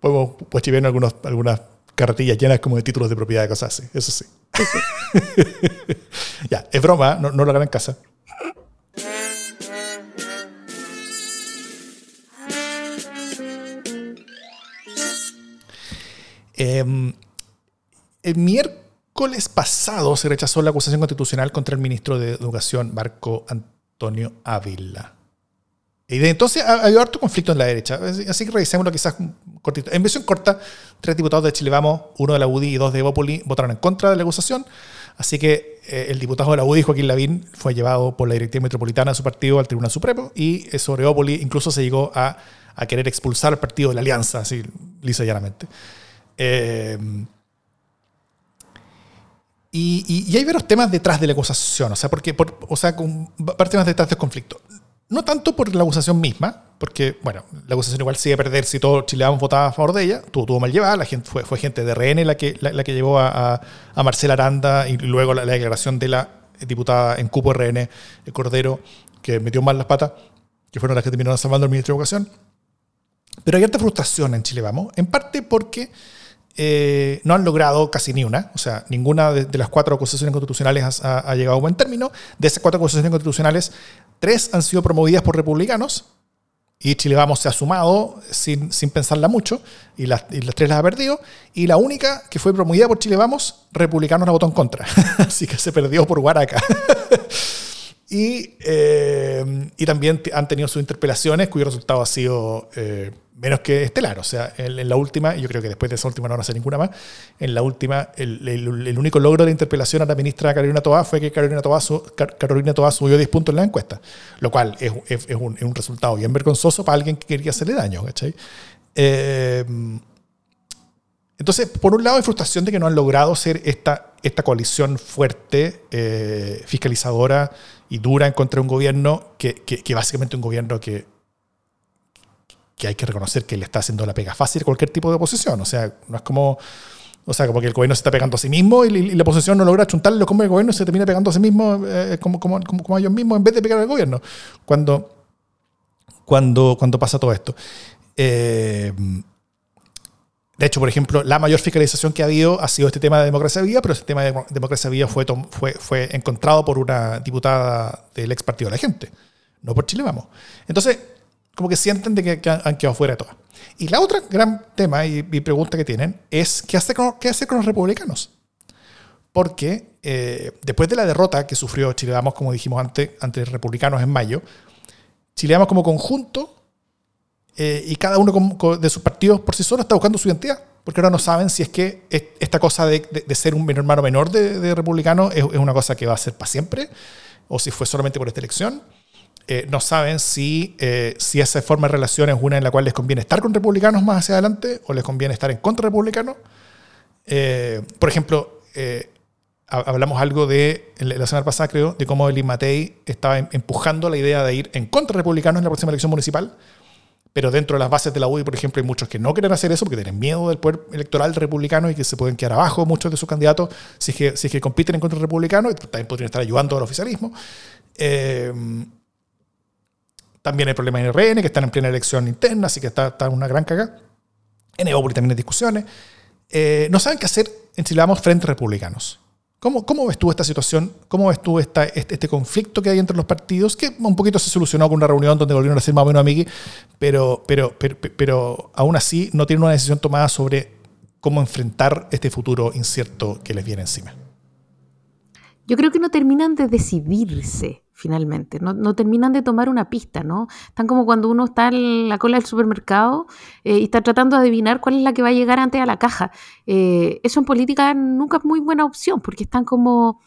Speaker 1: Podemos, podemos pues, algunos, algunas carretillas llenas como de títulos de propiedad de cosas así, eso sí. ya, es broma, no, no lo hagan en casa. Em, el miércoles pasado se rechazó la acusación constitucional contra el ministro de Educación, Marco Antonio Ávila. Y de entonces ha harto conflicto en la derecha. Así que revisémoslo quizás cortito. En versión corta, tres diputados de Chile Vamos, uno de la UDI y dos de Evópoli, votaron en contra de la acusación. Así que eh, el diputado de la UDI, Joaquín Lavín, fue llevado por la directiva metropolitana de su partido al Tribunal Supremo y eh, sobre Evópoli incluso se llegó a, a querer expulsar al partido de la Alianza, así lisa y llanamente. Eh, y, hay varios temas detrás de la acusación, o sea, porque, por- o sea, con varios temas detrás del conflicto. No tanto por la acusación misma, porque, bueno, la acusación igual sigue a perder si todo Chile Vamos votaba a favor de ella, tuvo, tuvo mal llevada, la gente, fue, gente de RN la que, la, que llevó a, Marcela Aranda y luego la, la declaración de la diputada en cupo RN, eh, Cordero, que metió mal las patas, que fueron las que terminaron salvando al ministro de Educación. Pero hay harta frustración en Chile Vamos, en parte porque eh, no han logrado casi ni una, o sea, ninguna de, las cuatro acusaciones constitucionales ha, llegado a buen término. De esas cuatro acusaciones constitucionales, tres han sido promovidas por republicanos y Chile Vamos se ha sumado sin, sin pensarla mucho y las, tres las ha perdido. Y la única que fue promovida por Chile Vamos, republicanos la votó en contra, así que se perdió por Guaraca. Y, eh, y también han tenido sus interpelaciones, cuyo resultado ha sido eh, menos que estelar. O sea, en, la última, y yo creo que después de esa última no van a hacer ninguna más, en la última, el, único logro de interpelación a la ministra Carolina Toá fue que Carolina Toá, subió 10 puntos en la encuesta, lo cual es un resultado bien vergonzoso para alguien que quería hacerle daño. ¿cachai? Eh, entonces, por un lado, hay frustración de que no han logrado ser esta, esta coalición fuerte, eh, fiscalizadora y dura en contra de un gobierno que, que, que básicamente un gobierno que, que hay que reconocer que le está haciendo la pega fácil a cualquier tipo de oposición. O sea, no es como, o sea, como que el gobierno se está pegando a sí mismo y, y la oposición no logra chuntarle como el gobierno se termina pegando a sí mismo eh, como, como, como, a ellos mismos en vez de pegar al gobierno. Cuando, cuando, cuando pasa todo esto. Eh, de hecho, por ejemplo, la mayor fiscalización que ha habido ha sido este tema de democracia viva, pero este tema de democracia viva fue, fue, fue encontrado por una diputada del ex partido de la gente, no por Chile Vamos. Entonces, como que sienten de que, que han han quedado fuera de todas. Y la otra gran tema y, y pregunta que tienen es qué hacer con, qué hacer con los republicanos. Porque eh, después de la derrota que sufrió Chile Vamos, como dijimos antes, ante republicanos en mayo, Chile Vamos como conjunto eh, y cada uno con- con- de sus partidos por sí solo está buscando su identidad. Porque ahora no saben si es que es- esta cosa de, de- de ser un hermano menor de, de republicano es, es una cosa que va a ser para siempre, o si fue solamente por esta elección. Eh, no saben si, eh, si esa forma de relación es una en la cual les conviene estar con republicanos más hacia adelante o les conviene estar en contra republicanos. Eh, por ejemplo, ha- hablamos algo de, la semana pasada creo, de cómo Eli Matei estaba em- empujando la idea de ir en contra republicanos en la próxima elección municipal, pero dentro de las bases de la UDI, por ejemplo, hay muchos que no quieren hacer eso porque tienen miedo del poder electoral republicano y que se pueden quedar abajo muchos de sus candidatos si es que, si que compiten en contra republicanos también podrían estar ayudando al oficialismo. También hay problemas en RN, que están en plena elección interna, así que está, está una gran cagada. En Eópolis también hay discusiones. Eh, no saben qué hacer en Chile Vamos frente a republicanos. ¿Cómo, ¿Cómo ves tú esta situación? ¿Cómo ves tú esta, este, este conflicto que hay entre los partidos? Que un poquito se solucionó con una reunión donde volvieron a ser más o menos amigos, pero, pero, pero, pero aún así no tienen una decisión tomada sobre cómo enfrentar este futuro incierto que les viene encima.
Speaker 2: Yo creo que no terminan de decidirse finalmente, no, no terminan de tomar una pista, ¿no? Están como cuando uno está en la cola del supermercado eh, y está tratando de adivinar cuál es la que va a llegar antes a la caja. Eh, eso en política nunca es muy buena opción porque están como...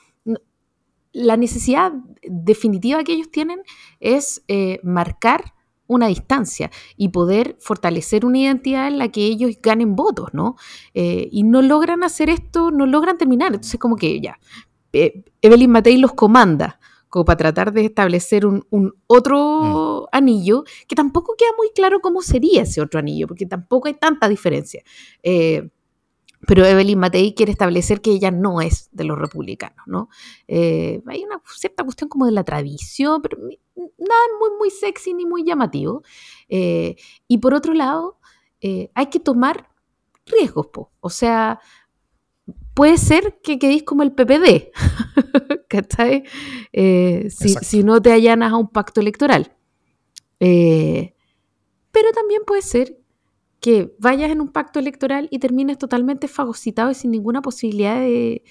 Speaker 2: La necesidad definitiva que ellos tienen es eh, marcar una distancia y poder fortalecer una identidad en la que ellos ganen votos, ¿no? Y no logran hacer esto, no logran terminar. Entonces, como que ya, Evelyn Matei los comanda como para tratar de establecer un, un otro anillo, que tampoco queda muy claro cómo sería ese otro anillo, porque tampoco hay tanta diferencia. Eh, pero Evelyn Matei quiere establecer que ella no es de los republicanos, ¿no? Eh, hay una cierta cuestión como de la tradición, pero nada muy, muy sexy ni muy llamativo. Eh, y por otro lado, eh, hay que tomar riesgos, po. O sea, puede ser que quedéis como el PPD, ¿cachai? Eh, si, no te allanas a un pacto electoral. Eh, pero también puede ser que vayas en un pacto electoral y termines totalmente fagocitado y sin ninguna posibilidad de,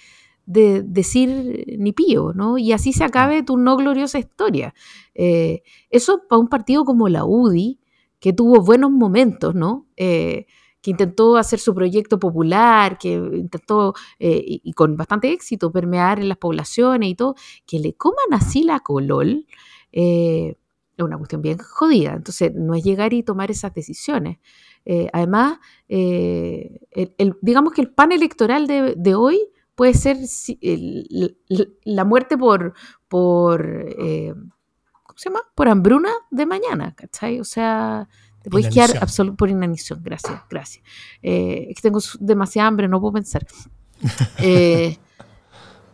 Speaker 2: de decir ni pío, ¿no? Y así se acabe tu no gloriosa historia. Eh, eso para un partido como la UDI, que tuvo buenos momentos, ¿no? Eh, que intentó hacer su proyecto popular, que intentó, eh, y, con bastante éxito, permear en las poblaciones y todo, que le coman así la colol, eh, es una cuestión bien jodida. Entonces, no es llegar y tomar esas decisiones. Eh, además, eh, el- digamos que el pan electoral de, hoy puede ser el- la muerte por, por ¿cómo se llama? Por hambruna de mañana, ¿cachai? O sea, te puedes quedar
Speaker 1: Inanición.
Speaker 2: absolu- por inanición. Gracias, gracias. Eh, es que tengo demasiada hambre, no puedo pensar. Eh,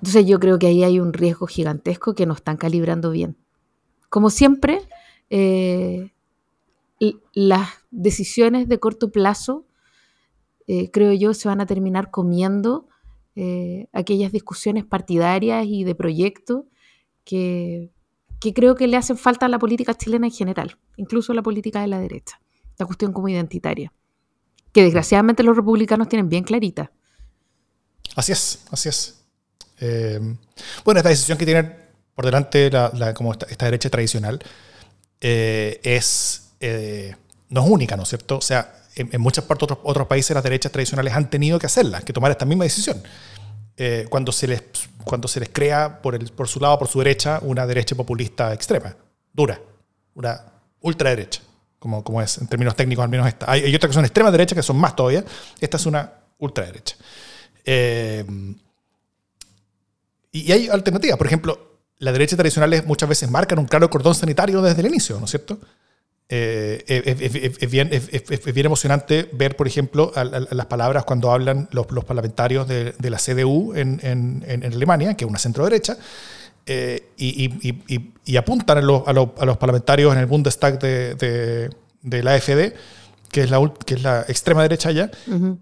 Speaker 2: entonces yo creo que ahí hay un riesgo gigantesco que no están calibrando bien. Como siempre, eh, las decisiones de corto plazo, creo yo, se van a terminar comiendo aquellas discusiones partidarias y de proyecto que, que creo que le hacen falta a la política chilena en general, incluso a la política de la derecha, la cuestión como identitaria, que desgraciadamente los republicanos tienen bien clarita.
Speaker 1: Así es, así es. Eh, bueno, esta decisión que tiene por delante la, la- como esta, derecha tradicional eh, es eh, no es única, ¿no es cierto? O sea, en, en muchas partes otros, otros países las derechas tradicionales han tenido que hacerla, que tomar esta misma decisión. Eh, cuando, se les, cuando se les crea por, el, por su lado, por su derecha, una derecha populista extrema, dura, una ultraderecha, como, como es en términos técnicos al menos esta. Hay, hay otras que son extrema derecha, que son más todavía. Esta es una ultraderecha. Eh, y hay alternativas. Por ejemplo, las derechas tradicionales muchas veces marcan un claro cordón sanitario desde el inicio, ¿no es cierto? Eh, es, es- bien, es- bien emocionante ver, por ejemplo, a- a- a las palabras cuando hablan los, los parlamentarios de, de la CDU en, en- en- Alemania, que es una centro derecha, eh, y, y- y- y- apuntan a los, a los- a los parlamentarios en el Bundestag de, de- de la AfD, que es la, que es la extrema derecha allá,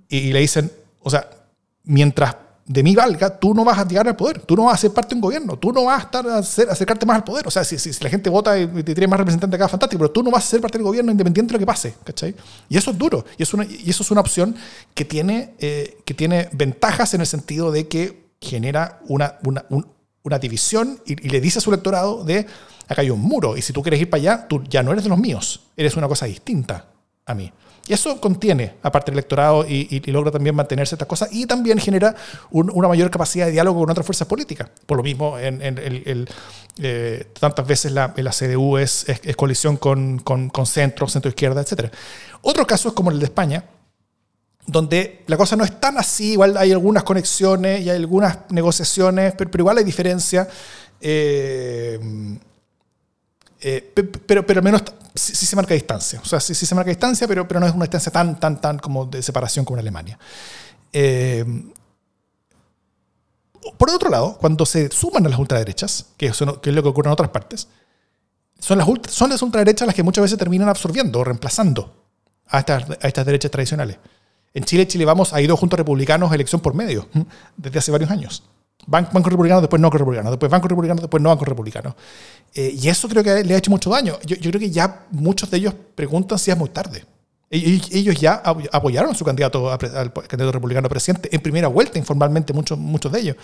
Speaker 1: y, y le dicen, o sea, mientras de mí valga, tú no vas a llegar al poder, tú no vas a ser parte de un gobierno, tú no vas a estar a acercarte más al poder. O sea, si, si- si la gente vota y te tiene más representantes acá, fantástico, pero tú no vas a ser parte del gobierno independiente de lo que pase, ¿cachai? Y eso es duro, y, es una, y eso es una opción que tiene, eh, que tiene ventajas en el sentido de que genera una, una, un- una división y, y le dice a su electorado de, acá hay un muro, y si tú quieres ir para allá, tú ya no eres de los míos, eres una cosa distinta a mí. Y eso contiene, aparte del electorado, y, y- y logra también mantenerse estas cosas, y también genera un- una mayor capacidad de diálogo con otras fuerzas políticas. Por lo mismo, en, en el- el, eh, tantas veces la, la CDU es, es- es con, con, con centro, centro izquierda, etc. Otro caso es como el de España, donde la cosa no es tan así, igual hay algunas conexiones y hay algunas negociaciones, pero, pero igual hay diferencia. Eh, eh, pe- pero, pero al menos sí, sí se marca distancia. O sea, sí, sí se marca distancia, pero, pero no es una distancia tan, tan, tan como de separación como en Alemania. Eh, por otro lado, cuando se suman a las ultraderechas, que, eso no- que es lo que ocurre en otras partes, son las, ultra- son las ultraderechas las que muchas veces terminan absorbiendo o reemplazando a estas, a estas derechas tradicionales. En Chile, Chile Vamos ha ido junto a republicanos elección por medio desde hace varios años. Con republicanos, después no con republicanos, después van con republicanos, después no van con republicanos. Eh, y eso creo que le ha hecho mucho daño. Yo, yo creo que ya muchos de ellos preguntan si es muy tarde. Ellos ellos ya ap- apoyaron a su candidato, al candidato republicano presidente en primera vuelta, informalmente, muchos, muchos de ellos.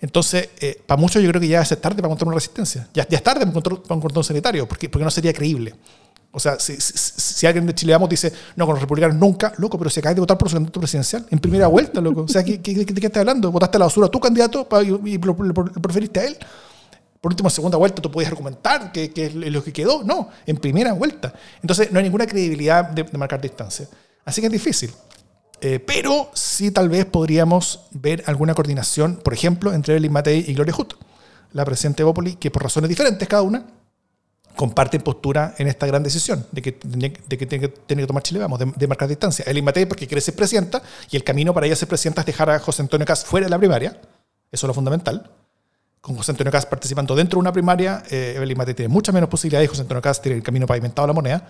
Speaker 1: Entonces, eh, para muchos yo creo que ya es tarde para encontrar una resistencia. Ya, ya es tarde para encontrar, para un cordón sanitario, porque, porque no sería creíble. O sea, si, alguien de Chile Vamos dice, no, con los republicanos nunca, loco, pero si acabas de votar por su candidato presidencial, en primera vuelta, loco. O sea, ¿qué, qué, qué- de qué estás hablando? ¿Votaste a la basura a tu candidato y, y lo, preferiste a él? Por último, en segunda vuelta tú podías argumentar que, que es lo que quedó. No, en primera vuelta. Entonces, no hay ninguna credibilidad de, marcar distancia. Así que es difícil. Eh, pero sí tal vez podríamos ver alguna coordinación, por ejemplo, entre Evelyn Matei y Gloria Hutt, la presidenta de Bópoli, que por razones diferentes cada una, comparten postura en esta gran decisión de que, de que tiene que, que tomar Chile Vamos, de, de marcar distancia. Evelyn Matei porque quiere ser presidenta y el camino para ella ser presidenta es dejar a José Antonio Caz fuera de la primaria. Eso es lo fundamental. Con José Antonio Caz participando dentro de una primaria, eh, Evelyn Matei tiene muchas menos posibilidades José Antonio Caz tiene el camino pavimentado a la moneda.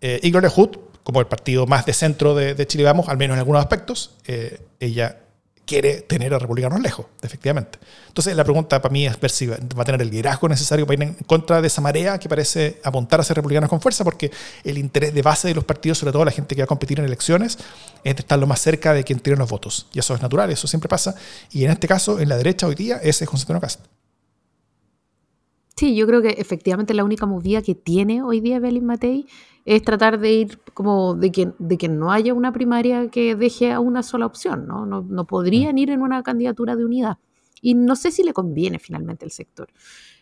Speaker 1: Eh, y Gloria Hood como el partido más de centro de, de Chile Vamos, al menos en algunos aspectos, eh, ella quiere tener a republicanos lejos, efectivamente. Entonces la pregunta para mí es ver si va a tener el liderazgo necesario para ir en contra de esa marea que parece apuntar a ser republicanos con fuerza, porque el interés de base de los partidos, sobre todo la gente que va a competir en elecciones, es de estar lo más cerca de quien tiene los votos. Y eso es natural, eso siempre pasa. Y en este caso, en la derecha hoy día, ese es José Antonio Cast.
Speaker 2: Sí, yo creo que efectivamente la única movida que tiene hoy día Belín Matei es tratar de ir como de que, de que no haya una primaria que deje a una sola opción, ¿no? No, no podrían ir en una candidatura de unidad. Y no sé si le conviene finalmente al sector.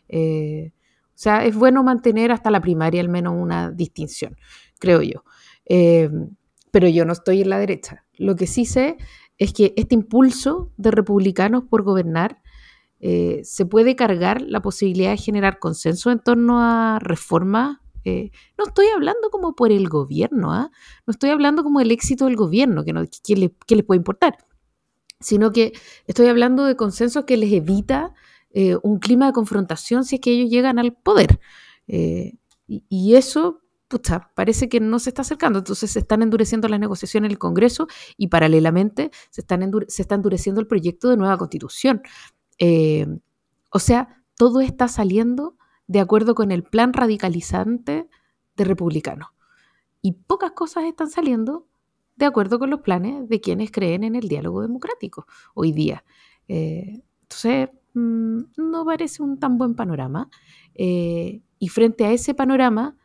Speaker 2: Eh, o sea, es bueno mantener hasta la primaria al menos una distinción, creo yo. Eh, pero yo no estoy en la derecha. Lo que sí sé es que este impulso de republicanos por gobernar eh, se puede cargar la posibilidad de generar consenso en torno a reformas. Eh, no estoy hablando como por el gobierno, ¿ah? no estoy hablando como el éxito del gobierno, que, no, que, le, les puede importar, sino que estoy hablando de consensos que les evita eh, un clima de confrontación si es que ellos llegan al poder. y, y, eso, pucha, parece que no se está acercando. Entonces se están endureciendo las negociaciones en el Congreso y paralelamente se, están se está endureciendo el proyecto de nueva constitución. Eh, o sea, todo está saliendo de acuerdo con el plan radicalizante de republicanos. Y pocas cosas están saliendo de acuerdo con los planes de quienes creen en el diálogo democrático hoy día. Eh, entonces, mmm, no parece un tan buen panorama. Eh, y frente a ese panorama,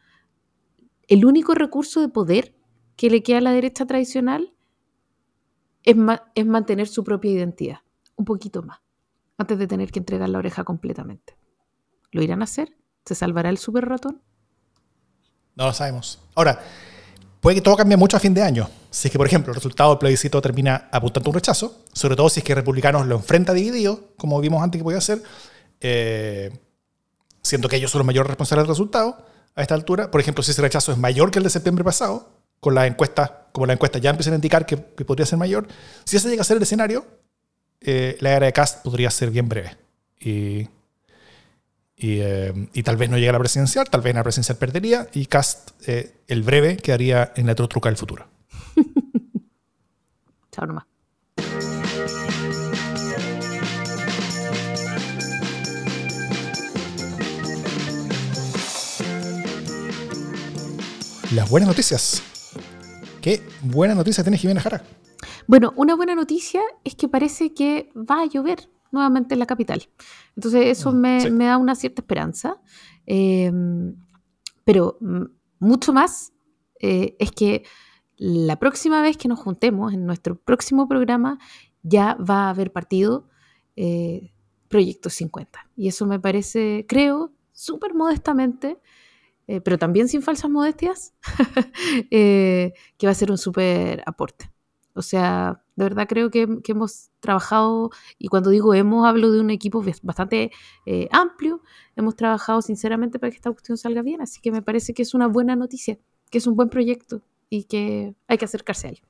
Speaker 2: el único recurso de poder que le queda a la derecha tradicional es, es mantener su propia identidad, un poquito más antes de tener que entregar la oreja completamente. ¿Lo irán a hacer? ¿Se salvará el super ratón?
Speaker 1: No lo sabemos. Ahora, puede que todo cambie mucho a fin de año. Si es que, por ejemplo, el resultado del plebiscito termina apuntando un rechazo, sobre todo si es que republicanos lo enfrenta dividido, como vimos antes que podía ser, eh, siendo que ellos son los mayores responsables del resultado a esta altura. Por ejemplo, si ese rechazo es mayor que el de septiembre pasado, con la encuesta, como la encuesta ya empiezan a indicar que, que podría ser mayor, si ese llega a ser el escenario, eh, la era de Cast podría ser bien breve. Y, y, eh, y, tal vez no llegue a la presidencial, tal vez en la presidencial perdería, y Cast, eh, el breve, quedaría en la truca del futuro.
Speaker 2: Chao nomás.
Speaker 1: Las buenas noticias. ¿Qué buena noticia tiene Jimena Jara?
Speaker 2: Bueno, una buena noticia es que parece que va a llover nuevamente en la capital. Entonces eso me, sí. me da una cierta esperanza. Eh, pero mucho más eh, es que la próxima vez que nos juntemos en nuestro próximo programa ya va a haber partido eh, Proyecto 50. Y eso me parece, creo, súper modestamente, eh, pero también sin falsas modestias, que va a ser un súper aporte. O sea, de verdad creo que, que, hemos trabajado, y cuando digo hemos, hablo de un equipo bastante eh, amplio, hemos trabajado sinceramente para que esta cuestión salga bien, así que me parece que es una buena noticia, que es un buen proyecto y que hay que acercarse a él.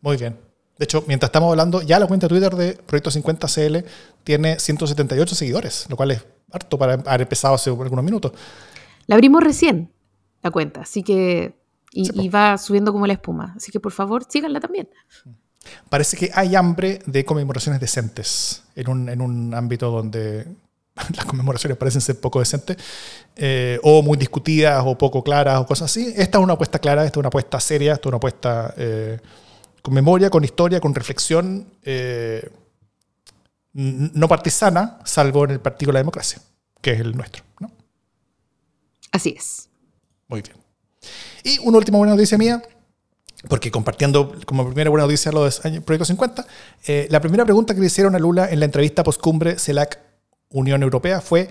Speaker 1: Muy bien. De hecho, mientras estamos hablando, ya la cuenta de Twitter de Proyecto 50CL tiene 178 seguidores, lo cual es harto para haber empezado hace algunos minutos.
Speaker 2: La abrimos recién, la cuenta, así que y, sí, y, va subiendo como la espuma. Así que por favor, síganla también.
Speaker 1: Parece que hay hambre de conmemoraciones decentes en un, en un ámbito donde las conmemoraciones parecen ser poco decentes, eh, o muy discutidas, o poco claras, o cosas así. Esta es una apuesta clara, esta es una apuesta seria, esta es una apuesta eh, con memoria, con historia, con reflexión, eh, no partisana, salvo en el Partido de la Democracia, que es el nuestro. ¿no?
Speaker 2: Así es.
Speaker 1: Muy bien. Y una última buena noticia mía, porque compartiendo como primera buena noticia lo de Proyecto 50, eh, la primera pregunta que le hicieron a Lula en la entrevista postcumbre CELAC Unión Europea fue,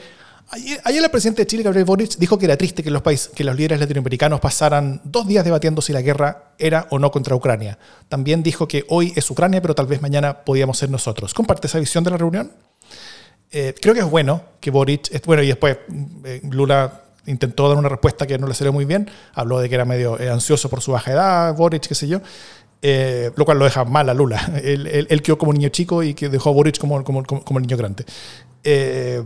Speaker 1: ayer, ayer, el presidente de Chile, Gabriel Boric, dijo que era triste que los, países, que los líderes latinoamericanos pasaran dos días debatiendo si la guerra era o no contra Ucrania. También dijo que hoy es Ucrania, pero tal vez mañana podíamos ser nosotros. ¿Comparte esa visión de la reunión? Eh, creo que es bueno que Boric, bueno, y después eh, Lula intentó dar una respuesta que no le salió muy bien. Habló de que era medio eh, ansioso por su baja edad, Boric, qué sé yo. Eh, lo cual lo deja mal a Lula. Él, él, él, quedó como niño chico y que dejó a Boric como, como, como, como niño grande. Eh,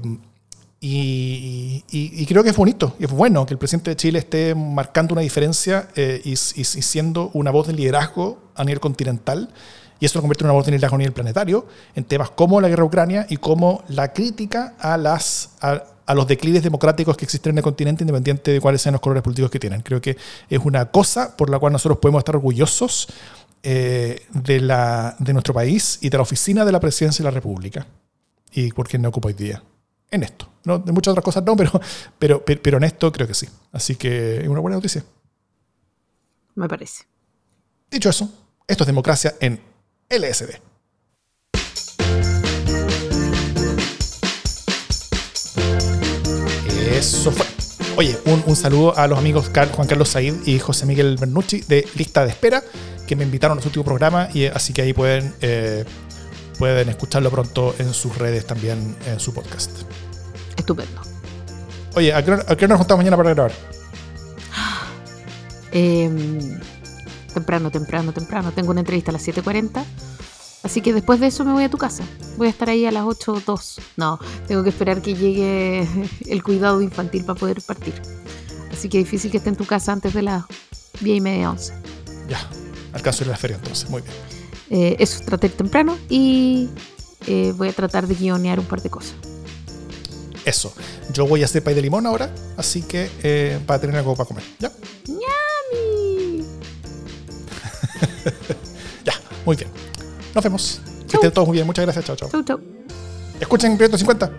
Speaker 1: Y, y- y creo que es bonito, y es bueno que el presidente de Chile esté marcando una diferencia eh, y, y- siendo una voz de liderazgo a nivel continental. Y eso lo convierte en una voz de liderazgo a nivel planetario en temas como la guerra Ucrania y como la crítica a, las, a, a los declives democráticos que existen en el continente, independiente de cuáles sean los colores políticos que tienen. Creo que es una cosa por la cual nosotros podemos estar orgullosos eh, de, la, de nuestro país y de la oficina de la presidencia de la República. Y por quien no ocupa hoy día. En esto. ¿no? De muchas otras cosas no, pero, pero, pero, pero en esto creo que sí. Así que es una buena noticia.
Speaker 2: Me parece.
Speaker 1: Dicho eso, esto es democracia en LSD. Eso fue. Oye, un, un saludo a los amigos Car- Juan Carlos Said y José Miguel Bernucci de Lista de Espera, que me invitaron a su último programa, y así que ahí pueden, eh, pueden escucharlo pronto en sus redes también, en su podcast.
Speaker 2: Estupendo.
Speaker 1: Oye, ¿a qué hora, a qué hora nos juntamos mañana para grabar?
Speaker 2: Em, temprano, temprano, temprano. Tengo una entrevista a las 7.40. Así que después de eso me voy a tu casa. Voy a estar ahí a las 8.02. No, tengo que esperar que llegue el cuidado infantil para poder partir. Así que difícil que esté en tu casa antes de las 10 y media, 11.
Speaker 1: Ya, alcanzo ir a la feria entonces, muy bien.
Speaker 2: Eh, eso, traté temprano y eh, voy a tratar de guionear un par de cosas.
Speaker 1: Eso. Yo voy a hacer pay de limón ahora, así que eh, para tener algo para comer. ¿Ya?
Speaker 2: ¡Yami!
Speaker 1: Ya, muy bien. Nos vemos. Que estén todos muy bien. Muchas gracias. Chao, chao.
Speaker 2: Chau, chau.
Speaker 1: Escuchen Proyecto 50.